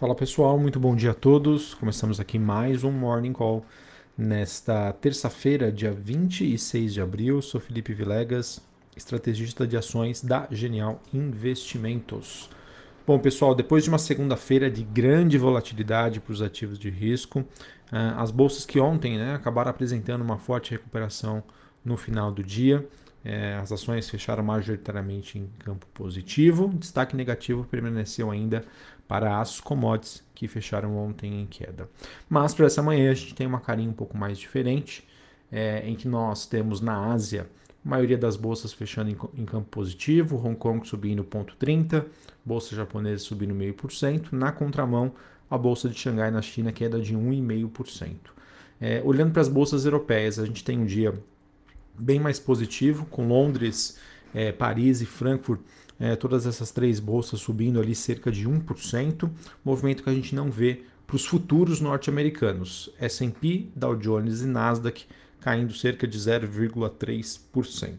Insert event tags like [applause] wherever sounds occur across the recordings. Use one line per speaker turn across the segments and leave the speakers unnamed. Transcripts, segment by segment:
Fala pessoal, muito bom dia a todos. Começamos aqui mais um Morning Call nesta terça-feira, dia 26 de abril. Sou Felipe Vilegas, estrategista de ações da Genial Investimentos. Bom, pessoal, depois de uma segunda-feira de grande volatilidade para os ativos de risco, ah, as bolsas que ontem né, acabaram apresentando uma forte recuperação no final do dia. É, as ações fecharam majoritariamente em campo positivo. Destaque negativo permaneceu ainda para as commodities que fecharam ontem em queda. Mas para essa manhã a gente tem uma carinha um pouco mais diferente, é, em que nós temos na Ásia a maioria das bolsas fechando em, em campo positivo, Hong Kong subindo 0,30, bolsa japonesa subindo 0,5%, na contramão a bolsa de Xangai na China queda de 1,5%. É, olhando para as bolsas europeias, a gente tem um dia bem mais positivo, com Londres, é, Paris e Frankfurt, é, todas essas três bolsas subindo ali cerca de 1%, movimento que a gente não vê para os futuros norte-americanos, S&P, Dow Jones e Nasdaq caindo cerca de 0,3%.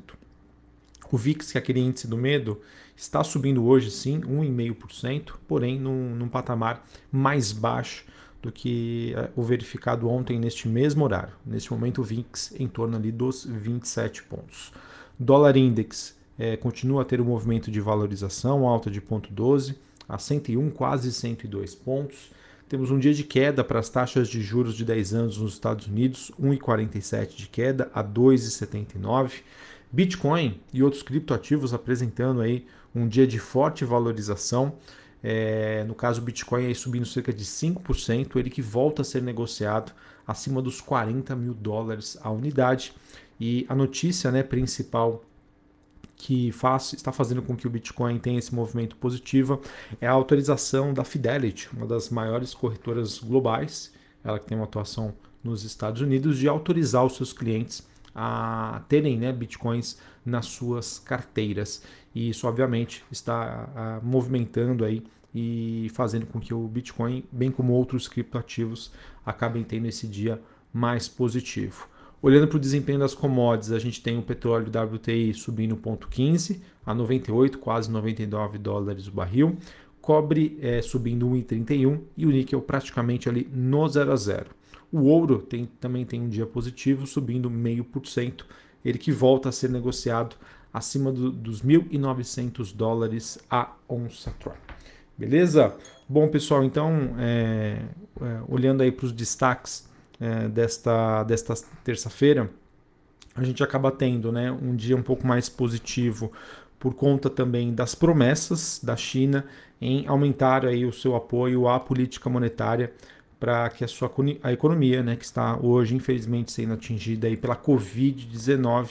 O VIX, que é aquele índice do medo, está subindo hoje sim 1,5%, porém num, num patamar mais baixo do que eh, o verificado ontem neste mesmo horário. Neste momento o VIX em torno ali dos 27 pontos. Dólar Index é, continua a ter um movimento de valorização, alta de 0,12 a 101, quase 102 pontos. Temos um dia de queda para as taxas de juros de 10 anos nos Estados Unidos, 1,47 de queda a 2,79. Bitcoin e outros criptoativos apresentando aí um dia de forte valorização. É, no caso, o Bitcoin aí subindo cerca de 5%, ele que volta a ser negociado acima dos 40 mil dólares a unidade. E a notícia né, principal que faz, está fazendo com que o Bitcoin tenha esse movimento positivo é a autorização da Fidelity, uma das maiores corretoras globais, ela que tem uma atuação nos Estados Unidos, de autorizar os seus clientes a terem né, bitcoins nas suas carteiras. E isso, obviamente, está a, movimentando aí e fazendo com que o Bitcoin, bem como outros criptoativos, acabem tendo esse dia mais positivo. Olhando para o desempenho das commodities, a gente tem o petróleo WTI subindo 0,15 a 98, quase 99 dólares o barril. Cobre é, subindo 1,31 e o níquel praticamente ali no 0 a 0. O ouro tem, também tem um dia positivo, subindo 0,5%, ele que volta a ser negociado acima do, dos 1.900 dólares a onça Troy. Beleza? Bom, pessoal, então, é, é, olhando aí para os destaques é, desta, desta terça-feira, a gente acaba tendo né, um dia um pouco mais positivo por conta também das promessas da China em aumentar aí o seu apoio à política monetária para que a sua a economia, né, que está hoje infelizmente sendo atingida aí pela Covid-19,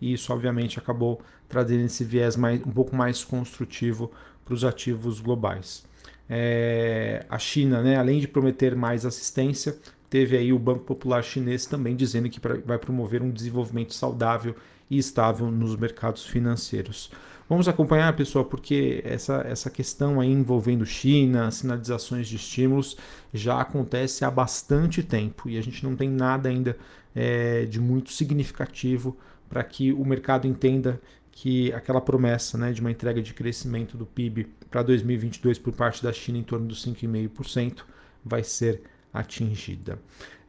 e isso obviamente acabou trazendo esse viés mais, um pouco mais construtivo para os ativos globais. É, a China, né, além de prometer mais assistência, teve aí o Banco Popular Chinês também dizendo que vai promover um desenvolvimento saudável e estável nos mercados financeiros. Vamos acompanhar, pessoal, porque essa, essa questão aí envolvendo China, sinalizações de estímulos, já acontece há bastante tempo e a gente não tem nada ainda é, de muito significativo para que o mercado entenda que aquela promessa né, de uma entrega de crescimento do PIB para 2022 por parte da China em torno dos 5,5% vai ser atingida.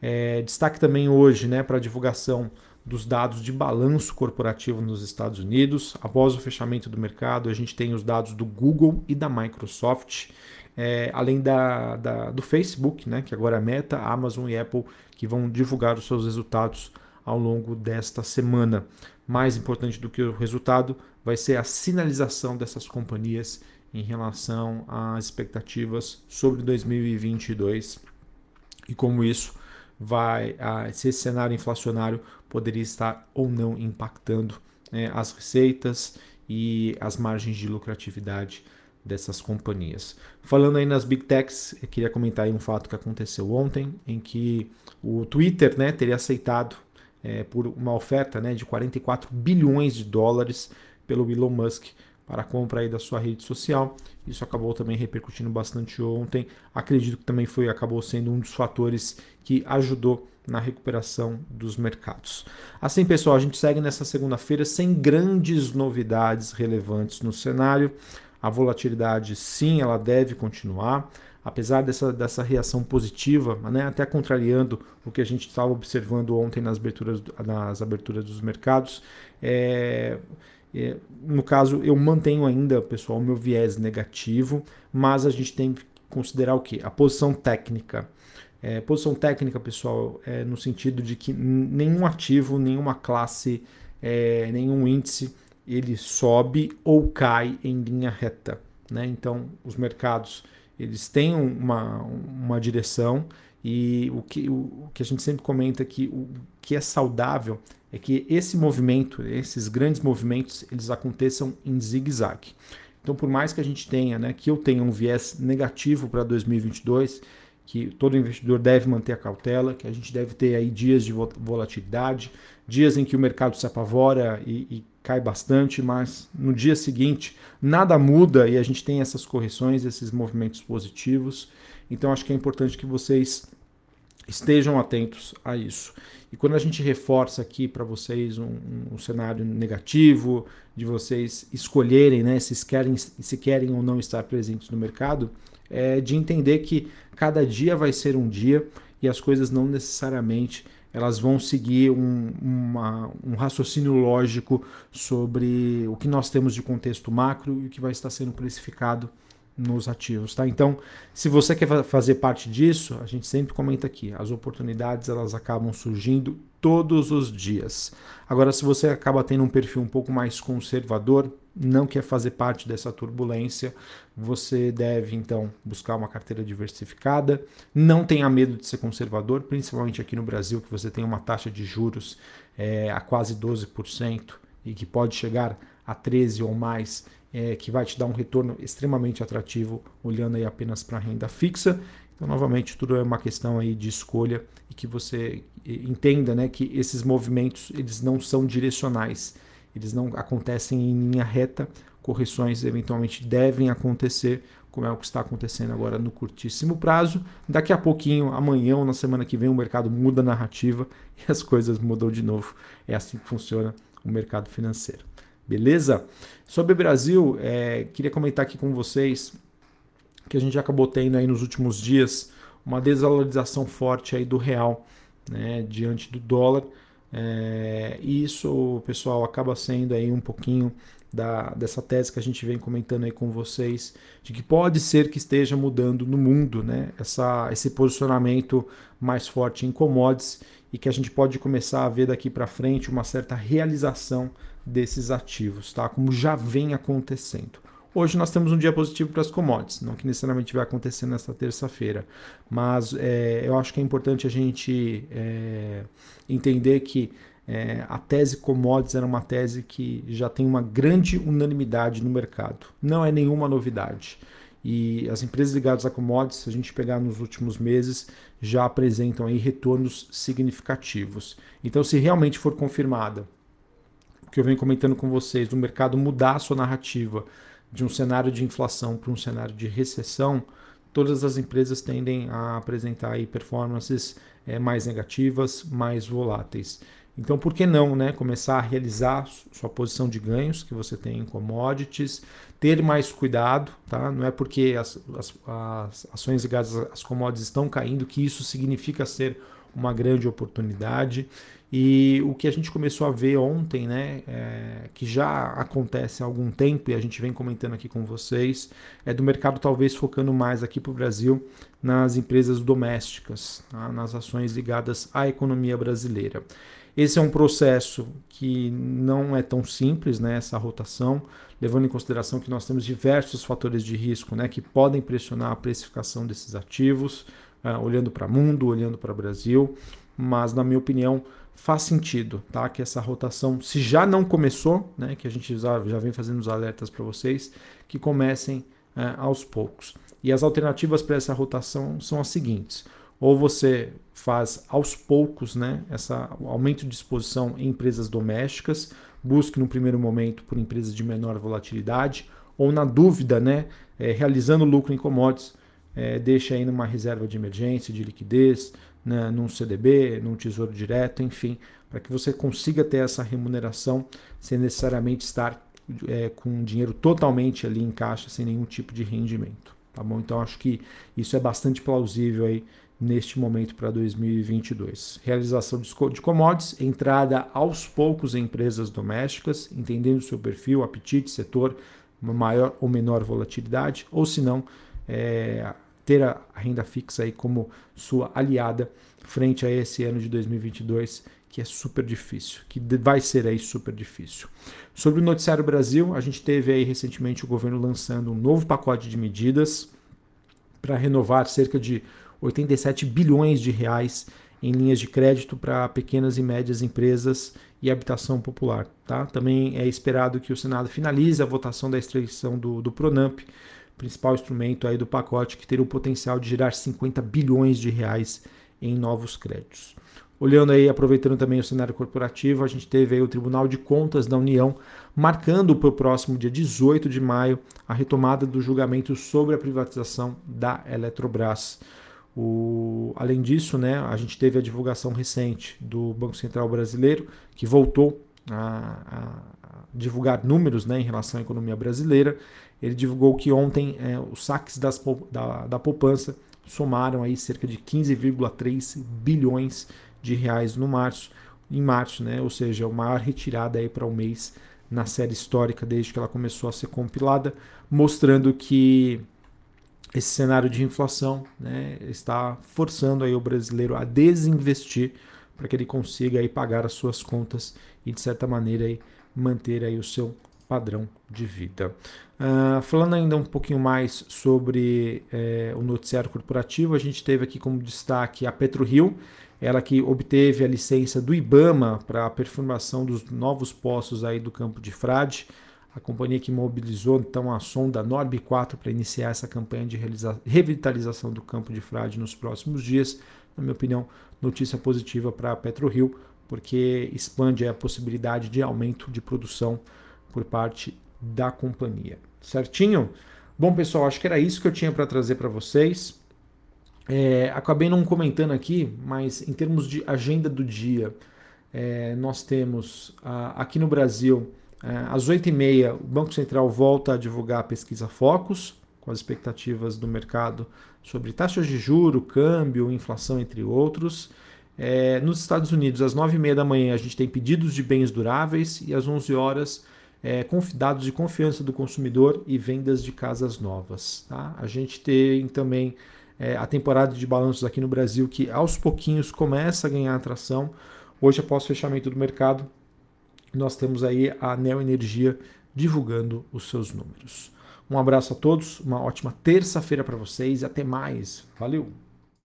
É, destaque também hoje né, para a divulgação dos dados de balanço corporativo nos Estados Unidos. Após o fechamento do mercado, a gente tem os dados do Google e da Microsoft, é, além da, da, do Facebook, né, que agora é Meta, Amazon e Apple, que vão divulgar os seus resultados ao longo desta semana. Mais importante do que o resultado vai ser a sinalização dessas companhias em relação às expectativas sobre 2022 e como isso vai, se esse cenário inflacionário poderia estar ou não impactando é, as receitas e as margens de lucratividade dessas companhias. Falando aí nas big techs, eu queria comentar aí um fato que aconteceu ontem, em que o Twitter né, teria aceitado é, por uma oferta né, de 44 bilhões de dólares pelo Elon Musk para a compra aí da sua rede social. Isso acabou também repercutindo bastante ontem. Acredito que também foi acabou sendo um dos fatores que ajudou na recuperação dos mercados. Assim, pessoal, a gente segue nessa segunda-feira sem grandes novidades relevantes no cenário. a volatilidade sim, ela deve continuar, apesar dessa, dessa reação positiva, né, até contrariando o que a gente estava observando ontem nas aberturas, nas aberturas dos mercados. É, é, no caso, eu mantenho ainda, pessoal, meu viés negativo, mas a gente tem que considerar o que? A posição técnica. É, posição técnica, pessoal, é no sentido de que nenhum ativo, nenhuma classe, é, nenhum índice, ele sobe ou cai em linha reta. Né? Então, os mercados eles têm uma, uma direção e o que, o, o que a gente sempre comenta que o que é saudável é que esse movimento, esses grandes movimentos, eles aconteçam em zigue-zague. Então, por mais que a gente tenha, né, que eu tenha um viés negativo para 2022, que todo investidor deve manter a cautela, que a gente deve ter aí dias de volatilidade, dias em que o mercado se apavora e, e cai bastante, mas no dia seguinte nada muda e a gente tem essas correções, esses movimentos positivos. Então, acho que é importante que vocês estejam atentos a isso. E quando a gente reforça aqui para vocês um, um, cenário negativo, de vocês escolherem né, se, querem, se querem ou não estar presentes no mercado, é de entender que cada dia vai ser um dia e as coisas não necessariamente elas vão seguir um, uma, um raciocínio lógico sobre o que nós temos de contexto macro e o que vai estar sendo precificado nos ativos, tá? Então, se você quer fazer parte disso, a gente sempre comenta aqui, as oportunidades elas acabam surgindo todos os dias. Agora, se você acaba tendo um perfil um pouco mais conservador, não quer fazer parte dessa turbulência, você deve então buscar uma carteira diversificada. Não tenha medo de ser conservador, principalmente aqui no Brasil, que você tem uma taxa de juros é, a quase 12% e que pode chegar a 13% ou mais é, que vai te dar um retorno extremamente atrativo olhando aí apenas para a renda fixa. Então, novamente, tudo é uma questão aí de escolha e que você entenda né, que esses movimentos eles não são direcionais, eles não acontecem em linha reta, correções eventualmente devem acontecer, como é o que está acontecendo agora no curtíssimo prazo. Daqui a pouquinho, amanhã ou na semana que vem, o mercado muda a narrativa [laughs] e as coisas mudam de novo. É assim que funciona o mercado financeiro. Beleza? Sobre o Brasil, é, queria comentar aqui com vocês que a gente acabou tendo aí nos últimos dias uma desvalorização forte aí do real né, diante do dólar. É, e isso, pessoal, acaba sendo aí um pouquinho da, dessa tese que a gente vem comentando aí com vocês, de que pode ser que esteja mudando no mundo né, essa, esse posicionamento mais forte em commodities e que a gente pode começar a ver daqui para frente uma certa realização desses ativos, tá? Como já vem acontecendo. Hoje nós temos um dia positivo para as commodities, não que necessariamente vai acontecer nesta terça-feira, mas é, eu acho que é importante a gente é, entender que é, a tese commodities era uma tese que já tem uma grande unanimidade no mercado, não é nenhuma novidade. E as empresas ligadas a commodities, se a gente pegar nos últimos meses, já apresentam aí retornos significativos. Então, se realmente for confirmada que eu venho comentando com vocês, do mercado mudar a sua narrativa de um cenário de inflação para um cenário de recessão, todas as empresas tendem a apresentar aí performances é, mais negativas, mais voláteis. Então, por que não né, começar a realizar sua posição de ganhos que você tem em commodities, ter mais cuidado, tá? Não é porque as, as, as ações ligadas às commodities estão caindo que isso significa ser uma grande oportunidade. E o que a gente começou a ver ontem, né, é, que já acontece há algum tempo e a gente vem comentando aqui com vocês, é do mercado talvez focando mais aqui para o Brasil nas empresas domésticas, tá? nas ações ligadas à economia brasileira. Esse é um processo que não é tão simples, né, essa rotação, levando em consideração que nós temos diversos fatores de risco né, que podem pressionar a precificação desses ativos, uh, olhando para o mundo, olhando para o Brasil, mas na minha opinião faz sentido, tá? Que essa rotação, se já não começou, né? Que a gente já, já vem fazendo os alertas para vocês, que comecem uh, aos poucos. E as alternativas para essa rotação são as seguintes: ou você faz aos poucos, né? Essa aumento de exposição em empresas domésticas, busque no primeiro momento por empresas de menor volatilidade, ou na dúvida, né? É, realizando lucro em commodities é, deixa aí numa reserva de emergência, de liquidez, né, num CDB, num tesouro direto, enfim, para que você consiga ter essa remuneração sem necessariamente estar é, com dinheiro totalmente ali em caixa, sem nenhum tipo de rendimento. Tá bom? Então acho que isso é bastante plausível aí neste momento para 2022. Realização de commodities, entrada aos poucos em empresas domésticas, entendendo seu perfil, apetite, setor, maior ou menor volatilidade, ou se não, é, ter a renda fixa aí como sua aliada frente a esse ano de 2022 que é super difícil, que vai ser aí super difícil. Sobre o Noticiário Brasil, a gente teve aí recentemente o governo lançando um novo pacote de medidas para renovar cerca de 87 bilhões de reais em linhas de crédito para pequenas e médias empresas e habitação popular. Tá? Também é esperado que o Senado finalize a votação da extradição do, do Pronamp, principal instrumento aí do pacote que teria o potencial de gerar 50 bilhões de reais em novos créditos. Olhando aí, aproveitando também o cenário corporativo, a gente teve aí o Tribunal de Contas da União marcando para o próximo dia 18 de maio a retomada do julgamento sobre a privatização da Eletrobras. O, além disso, né, a gente teve a divulgação recente do Banco Central Brasileiro, que voltou a, a divulgar números né, em relação à economia brasileira. Ele divulgou que ontem é, os saques das, da, da poupança somaram aí cerca de 15,3 bilhões de reais no março, em março, né? Ou seja, a maior retirada aí para o um mês na série histórica desde que ela começou a ser compilada, mostrando que esse cenário de inflação né, está forçando aí o brasileiro a desinvestir para que ele consiga aí pagar as suas contas e de certa maneira aí manter aí o seu padrão de vida. Uh, falando ainda um pouquinho mais sobre é, o noticiário corporativo, a gente teve aqui como destaque a PetroRio, ela que obteve a licença do IBAMA para a perfuração dos novos poços aí do campo de Frade, a companhia que mobilizou então a sonda Norb 4 para iniciar essa campanha de revitalização do campo de Frade nos próximos dias. Na minha opinião, notícia positiva para a PetroRio, porque expande a possibilidade de aumento de produção por parte da companhia. Certinho? Bom, pessoal, acho que era isso que eu tinha para trazer para vocês. É, acabei não comentando aqui, mas em termos de agenda do dia, é, nós temos aqui no Brasil, é, às 8h30, o Banco Central volta a divulgar a pesquisa Focus, com as expectativas do mercado sobre taxas de juro, câmbio, inflação, entre outros. É, nos Estados Unidos, às 9h30 da manhã, a gente tem pedidos de bens duráveis e às 11 horas é, dados de confiança do consumidor e vendas de casas novas. Tá? A gente tem também é, a temporada de balanços aqui no Brasil, que aos pouquinhos começa a ganhar atração. Hoje, após o fechamento do mercado, nós temos aí a Neo Energia divulgando os seus números. Um abraço a todos, uma ótima terça-feira para vocês e até mais. Valeu!